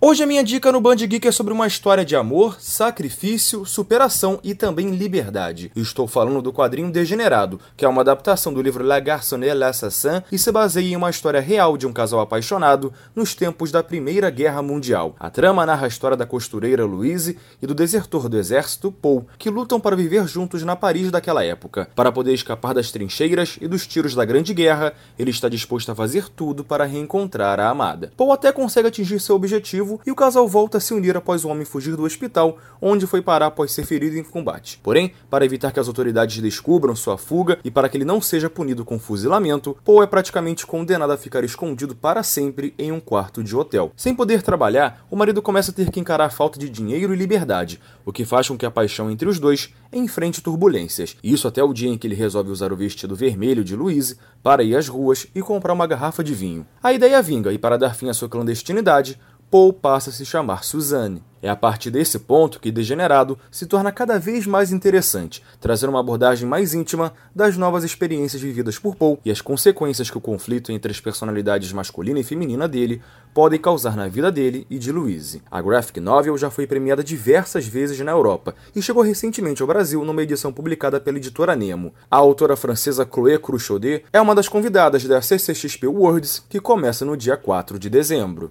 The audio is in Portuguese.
Hoje a minha dica no Band Geek é sobre uma história de amor, sacrifício, superação e também liberdade. Estou falando do quadrinho Degenerado, que é uma adaptação do livro La Garçonnette l'Assassin e se baseia em uma história real de um casal apaixonado nos tempos da Primeira Guerra Mundial. A trama narra a história da costureira Louise e do desertor do exército Paul, que lutam para viver juntos na Paris daquela época. Para poder escapar das trincheiras e dos tiros da Grande Guerra, ele está disposto a fazer tudo para reencontrar a amada. Paul até consegue atingir seu objetivo e o casal volta a se unir após o homem fugir do hospital, onde foi parar após ser ferido em combate. Porém, para evitar que as autoridades descubram sua fuga e para que ele não seja punido com fuzilamento, Paul é praticamente condenado a ficar escondido para sempre em um quarto de hotel. Sem poder trabalhar, o marido começa a ter que encarar a falta de dinheiro e liberdade, o que faz com que a paixão entre os dois enfrente turbulências. Isso até o dia em que ele resolve usar o vestido vermelho de Louise para ir às ruas e comprar uma garrafa de vinho. A ideia vinga e para dar fim à sua clandestinidade, Paul passa a se chamar Suzanne. É a partir desse ponto que Degenerado se torna cada vez mais interessante, trazendo uma abordagem mais íntima das novas experiências vividas por Paul e as consequências que o conflito entre as personalidades masculina e feminina dele podem causar na vida dele e de Louise. A graphic novel já foi premiada diversas vezes na Europa e chegou recentemente ao Brasil numa edição publicada pela editora Nemo. A autora francesa Chloé Cruchaudet é uma das convidadas da CCXP Worlds, que começa no dia 4 de dezembro.